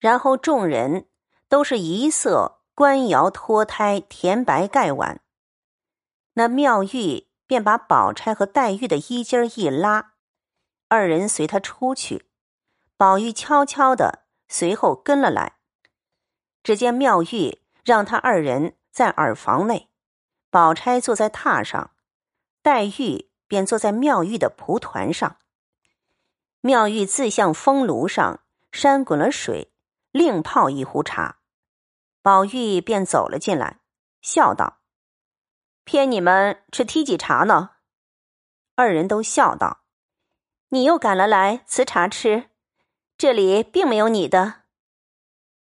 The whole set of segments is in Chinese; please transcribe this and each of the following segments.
然后众人都是一色官窑脱胎，填白盖碗。那妙玉便把宝钗和黛玉的衣襟一拉，二人随他出去。宝玉悄悄的随后跟了来。只见妙玉让他二人在耳房内，宝钗坐在榻上，黛玉便坐在妙玉的蒲团上。妙玉自向风炉上扇滚了水，另泡一壶茶。宝玉便走了进来，笑道：“骗你们吃梯几茶呢。”二人都笑道：“你又赶了来辞茶吃，这里并没有你的。”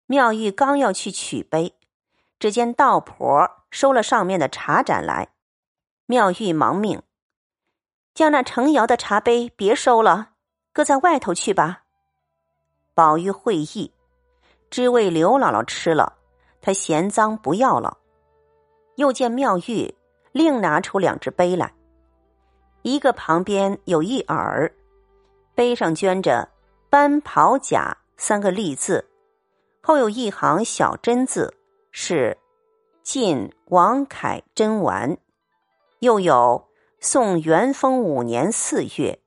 妙玉刚要去取杯，只见道婆收了上面的茶盏来，妙玉忙命：“将那成窑的茶杯别收了。”搁在外头去吧。宝玉会意，只为刘姥姥吃了，她嫌脏不要了。又见妙玉另拿出两只杯来，一个旁边有一耳，杯上镌着“班袍甲”三个立字，后有一行小真字，是“晋王凯真丸”，又有“宋元丰五年四月”。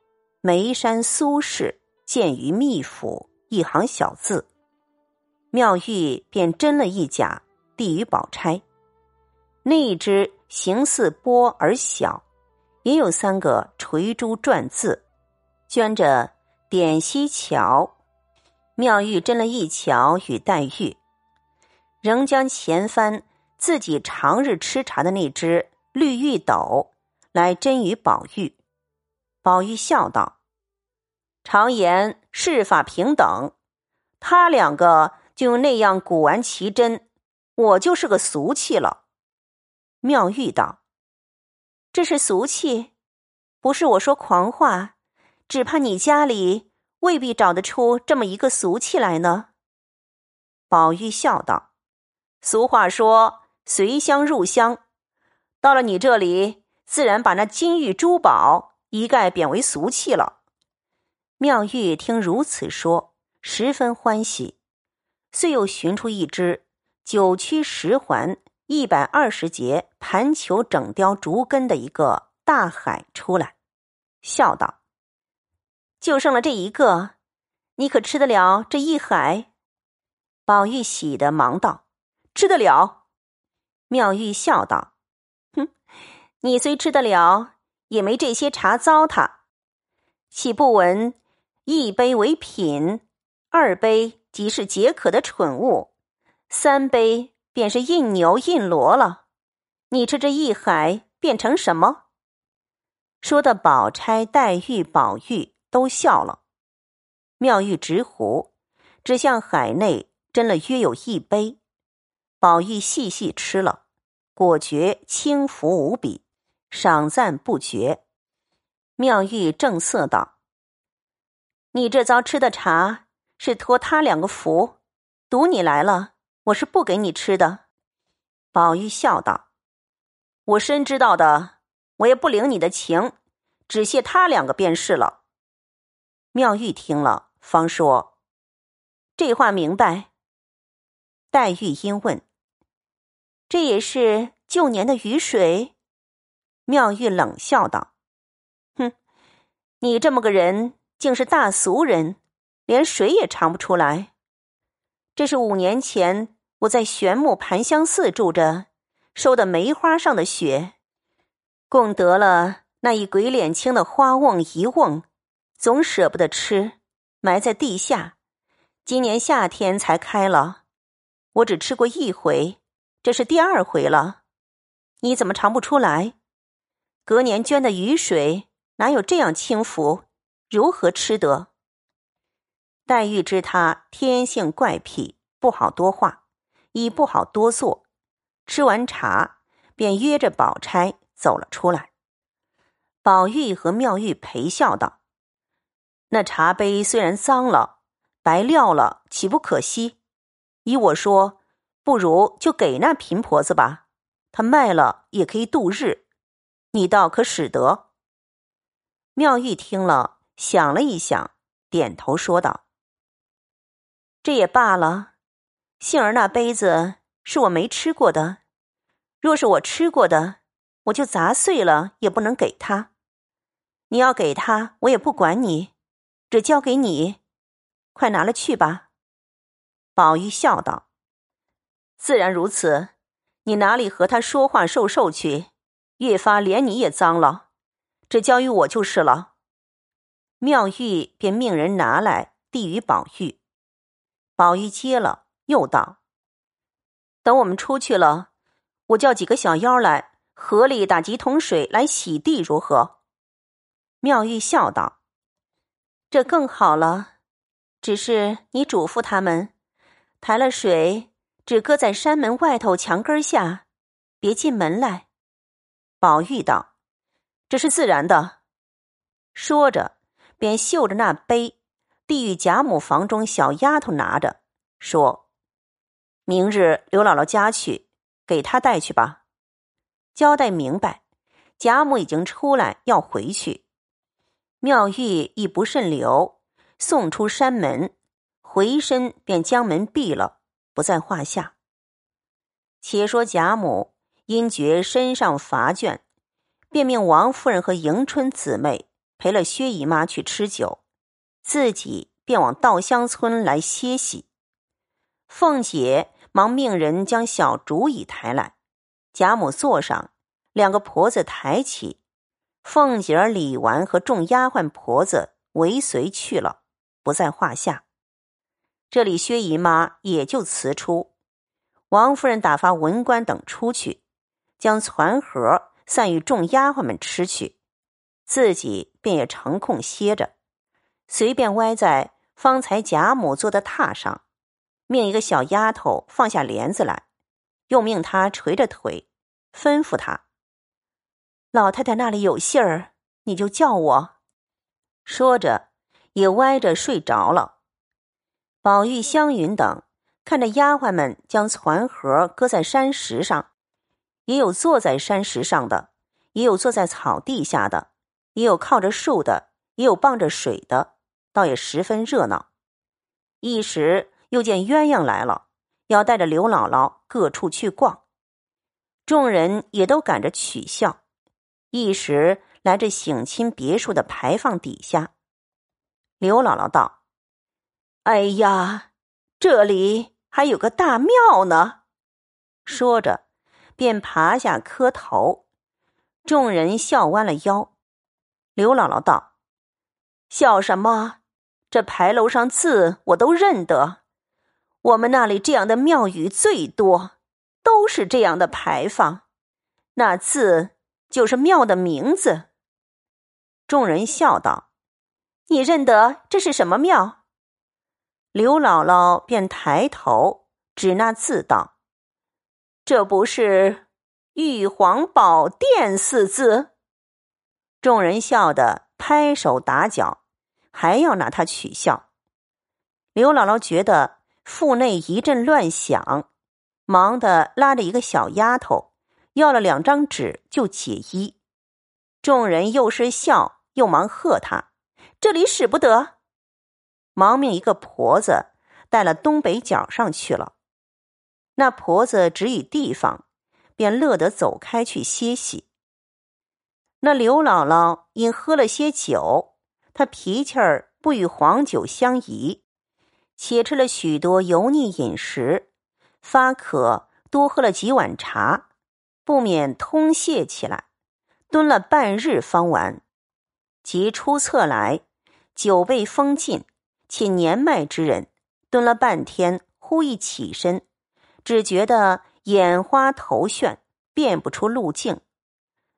眉山苏轼见于秘府一行小字，妙玉便斟了一甲，递与宝钗。那一只形似波而小，也有三个垂珠篆字，镌着“点西桥”。妙玉斟了一桥与黛玉，仍将前番自己常日吃茶的那只绿玉斗来斟与宝玉。宝玉笑道：“常言世法平等，他两个就那样古玩奇珍，我就是个俗气了。”妙玉道：“这是俗气，不是我说狂话，只怕你家里未必找得出这么一个俗气来呢。”宝玉笑道：“俗话说随香入香，到了你这里，自然把那金玉珠宝。”一概贬为俗气了。妙玉听如此说，十分欢喜，遂又寻出一只九曲十环、一百二十节盘球整雕竹根的一个大海出来，笑道：“就剩了这一个，你可吃得了这一海？”宝玉喜的忙道：“吃得了。”妙玉笑道：“哼，你虽吃得了。”也没这些茶糟蹋，岂不闻一杯为品，二杯即是解渴的蠢物，三杯便是印牛印骡了。你吃这一海变成什么？说的宝钗、黛玉、宝玉都笑了。妙玉执壶，只向海内斟了约有一杯，宝玉细细吃了，果觉轻浮无比。赏赞不绝，妙玉正色道：“你这遭吃的茶是托他两个福，赌你来了，我是不给你吃的。”宝玉笑道：“我深知道的，我也不领你的情，只谢他两个便是了。”妙玉听了，方说：“这话明白。”黛玉因问：“这也是旧年的雨水？”妙玉冷笑道：“哼，你这么个人，竟是大俗人，连水也尝不出来。这是五年前我在玄木盘香寺住着，收的梅花上的雪，供得了那一鬼脸青的花瓮一瓮，总舍不得吃，埋在地下。今年夏天才开了，我只吃过一回，这是第二回了。你怎么尝不出来？”隔年捐的雨水哪有这样轻浮？如何吃得？黛玉知他天性怪癖，不好多话，亦不好多做。吃完茶，便约着宝钗走了出来。宝玉和妙玉陪笑道：“那茶杯虽然脏了，白撂了，岂不可惜？依我说，不如就给那贫婆子吧，她卖了也可以度日。”你倒可使得。妙玉听了，想了一想，点头说道。这也罢了。杏儿那杯子是我没吃过的，若是我吃过的，我就砸碎了也不能给他。你要给他，我也不管你，只交给你，快拿了去吧。”宝玉笑道：“自然如此，你哪里和他说话受受去？越发连你也脏了，这交于我就是了。”妙玉便命人拿来，递与宝玉。宝玉接了，又道：“等我们出去了，我叫几个小妖来河里打几桶水来洗地，如何？”妙玉笑道：“这更好了，只是你嘱咐他们，抬了水只搁在山门外头墙根下，别进门来。”宝玉道：“这是自然的。”说着。便嗅着那杯，递与贾母房中小丫头拿着，说：“明日刘姥姥家去，给她带去吧。”交代明白，贾母已经出来要回去，妙玉亦不甚留，送出山门，回身便将门闭了，不在话下。且说贾母因觉身上乏倦，便命王夫人和迎春姊妹。陪了薛姨妈去吃酒，自己便往稻香村来歇息。凤姐忙命人将小竹椅抬来，贾母坐上，两个婆子抬起，凤姐儿、李纨和众丫鬟婆子尾随去了，不在话下。这里薛姨妈也就辞出，王夫人打发文官等出去，将攒盒散与众丫鬟们吃去。自己便也成空歇着，随便歪在方才贾母坐的榻上，命一个小丫头放下帘子来，又命她垂着腿，吩咐她：“老太太那里有信儿，你就叫我。”说着，也歪着睡着了。宝玉、湘云等看着丫鬟们将攒盒搁在山石上，也有坐在山石上的，也有坐在草地下的。也有靠着树的，也有傍着水的，倒也十分热闹。一时又见鸳鸯来了，要带着刘姥姥各处去逛，众人也都赶着取笑。一时来这省亲别墅的牌坊底下，刘姥姥道：“哎呀，这里还有个大庙呢！”说着，便爬下磕头，众人笑弯了腰。刘姥姥道：“笑什么？这牌楼上字我都认得。我们那里这样的庙宇最多，都是这样的牌坊。那字就是庙的名字。”众人笑道：“你认得这是什么庙？”刘姥姥便抬头指那字道：“这不是玉皇宝殿四字？”众人笑得拍手打脚，还要拿他取笑。刘姥姥觉得腹内一阵乱响，忙的拉着一个小丫头，要了两张纸就解衣。众人又是笑又忙喝他：“这里使不得！”忙命一个婆子带了东北角上去了。那婆子指与地方，便乐得走开去歇息。那刘姥姥因喝了些酒，他脾气儿不与黄酒相宜，且吃了许多油腻饮食，发渴，多喝了几碗茶，不免通泄起来，蹲了半日方完。即出厕来，酒被封尽，且年迈之人，蹲了半天，忽一起身，只觉得眼花头眩，辨不出路径。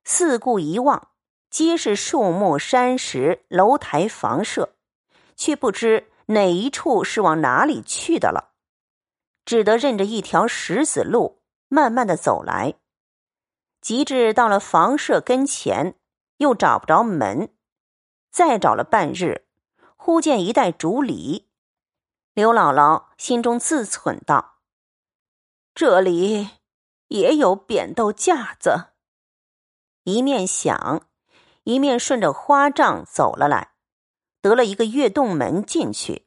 四顾一望，皆是树木、山石、楼台、房舍，却不知哪一处是往哪里去的了，只得认着一条石子路，慢慢的走来。及至到了房舍跟前，又找不着门，再找了半日，忽见一袋竹篱。刘姥姥心中自忖道：“这里也有扁豆架子。”一面想，一面顺着花帐走了来，得了一个月洞门进去。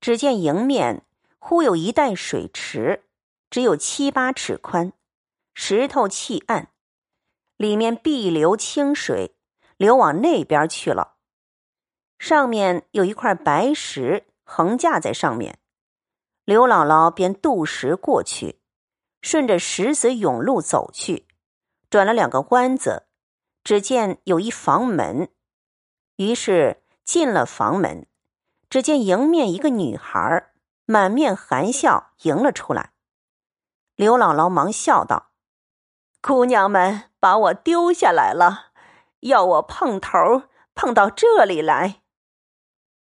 只见迎面忽有一带水池，只有七八尺宽，石头砌岸，里面碧流清水，流往那边去了。上面有一块白石横架在上面，刘姥姥便渡石过去，顺着石子甬路走去，转了两个弯子，只见有一房门，于是进了房门，只见迎面一个女孩满面含笑迎了出来。刘姥姥忙笑道：“姑娘们把我丢下来了，要我碰头碰到这里来。”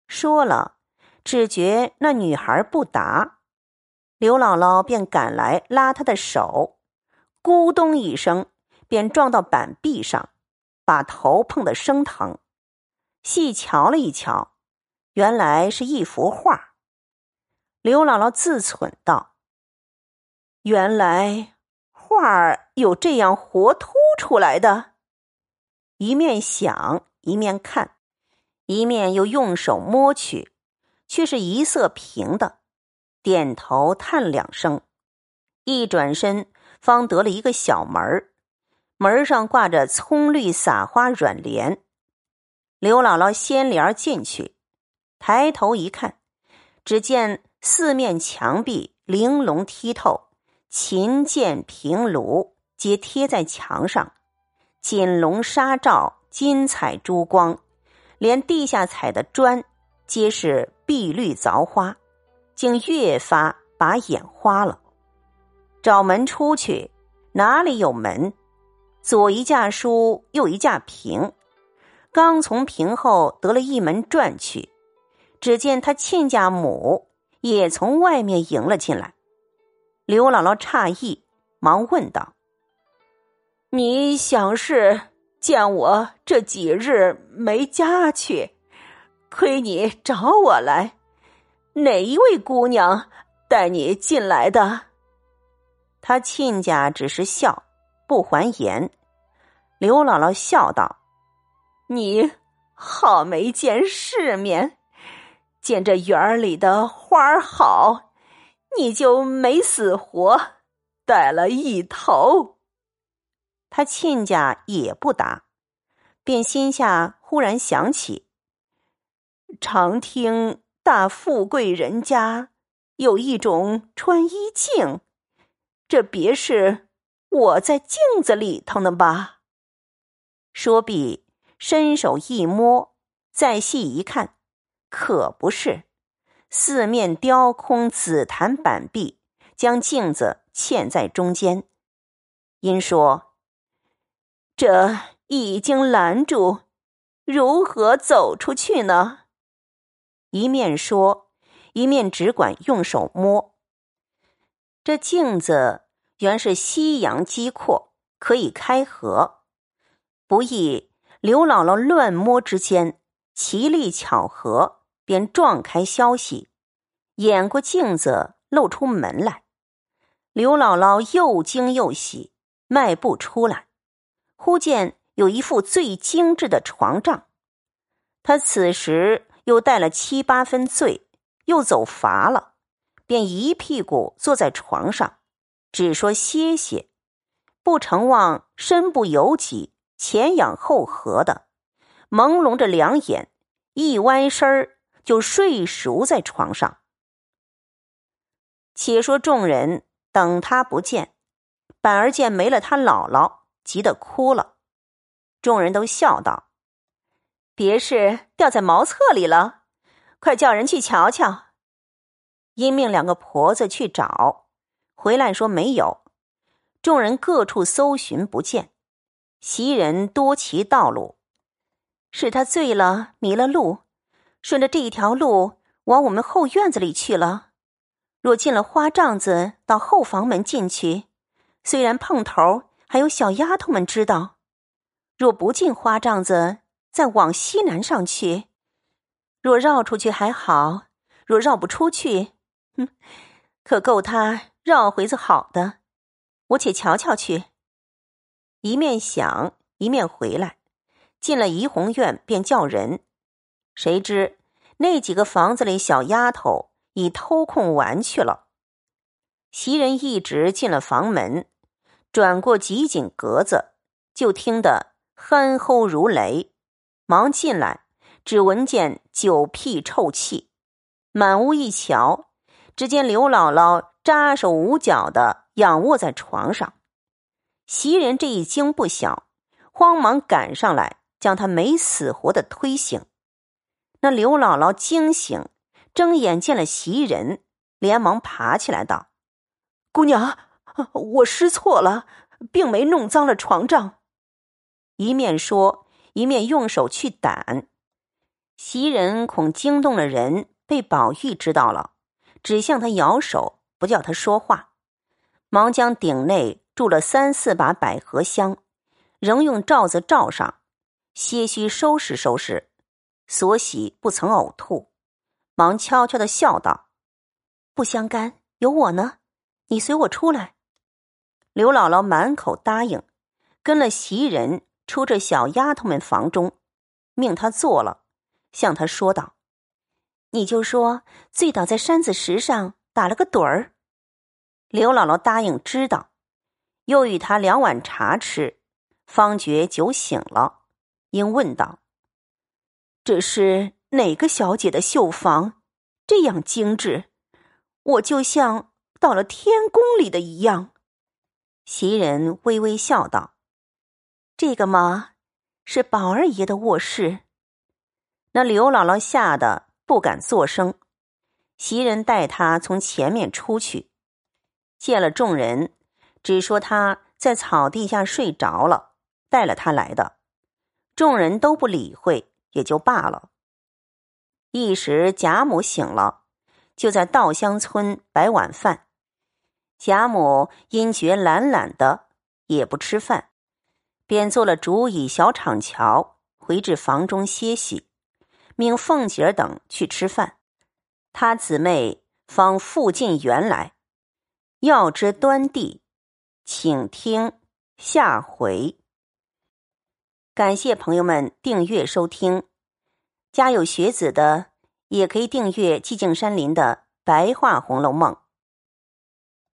说了，只觉那女孩不答，刘姥姥便赶来拉她的手，咕咚一声，便撞到板壁上，把头碰得生疼。细瞧了一瞧，原来是一幅画。刘姥姥自忖道：“原来画儿有这样活凸出来的。”一面想，一面看。一面又用手摸去，却是一色平的，点头叹两声，一转身方得了一个小门儿，门上挂着葱绿撒花软帘。刘姥姥掀帘进去，抬头一看，只见四面墙壁玲珑剔透，琴剑平炉皆贴在墙上，锦笼纱罩，金彩珠光。连地下踩的砖，皆是碧绿凿花，竟越发把眼花了。找门出去，哪里有门？左一架书，右一架屏，刚从屏后得了一门转去，只见他亲家母也从外面迎了进来。刘姥姥诧异，忙问道：“你想是？”见我这几日没家去，亏你找我来，哪一位姑娘带你进来的？他亲家只是笑，不还言。刘姥姥笑道：“你好没见世面，见这园里的花好，你就没死活带了一头。”他亲家也不答，便心下忽然想起，常听大富贵人家有一种穿衣镜，这别是我在镜子里头呢吧？说毕，伸手一摸，再细一看，可不是，四面雕空紫檀板壁，将镜子嵌在中间。因说。这已经拦住，如何走出去呢？一面说，一面只管用手摸。这镜子原是西洋机阔，可以开合。不意刘姥姥乱摸之间，奇力巧合，便撞开消息，掩过镜子，露出门来。刘姥姥又惊又喜，迈步出来。忽见有一副最精致的床帐，她此时又带了七八分醉，又走乏了，便一屁股坐在床上，只说歇歇，不成望身不由己，前仰后合的，朦胧着两眼，一歪身儿就睡熟在床上。且说众人等他不见，反而见没了他姥姥。急得哭了，众人都笑道：“别是掉在茅厕里了，快叫人去瞧瞧。”因命两个婆子去找，回来说没有。众人各处搜寻不见，袭人多骑道路，是他醉了迷了路，顺着这一条路往我们后院子里去了。若进了花帐子，到后房门进去，虽然碰头。还有小丫头们知道，若不进花帐子，再往西南上去；若绕出去还好，若绕不出去，哼，可够他绕回子好的。我且瞧瞧去。一面想，一面回来，进了怡红院，便叫人。谁知那几个房子里小丫头已偷空玩去了。袭人一直进了房门，转过几景格子，就听得鼾吼如雷，忙进来，只闻见酒屁臭气，满屋一瞧，只见刘姥姥扎手捂脚的仰卧在床上。袭人这一惊不小，慌忙赶上来，将他没死活的推醒。那刘姥姥惊醒，睁眼见了袭人，连忙爬起来道。姑娘，我失错了，并没弄脏了床帐。一面说，一面用手去掸。袭人恐惊动了人，被宝玉知道了，只向他摇手，不叫他说话。忙将顶内住了三四把百合香，仍用罩子罩上，些许收拾收拾，所喜不曾呕吐。忙悄悄的笑道：“不相干，有我呢。”你随我出来。刘姥姥满口答应，跟了袭人出这小丫头们房中，命她坐了，向她说道：“你就说醉倒在山子石上打了个盹儿。”刘姥姥答应知道，又与他两碗茶吃，方觉酒醒了，应问道：“这是哪个小姐的绣房？这样精致，我就像……”到了天宫里的一样，袭人微微笑道：“这个嘛，是宝二爷的卧室。”那刘姥姥吓得不敢作声。袭人带他从前面出去，见了众人，只说他在草地下睡着了，带了他来的。众人都不理会，也就罢了。一时贾母醒了，就在稻香村摆晚饭。贾母因觉懒懒的，也不吃饭，便做了竹椅小场桥，回至房中歇息，命凤姐儿等去吃饭。他姊妹方复进园来，要知端地，请听下回。感谢朋友们订阅收听，家有学子的也可以订阅寂静山林的白话《红楼梦》。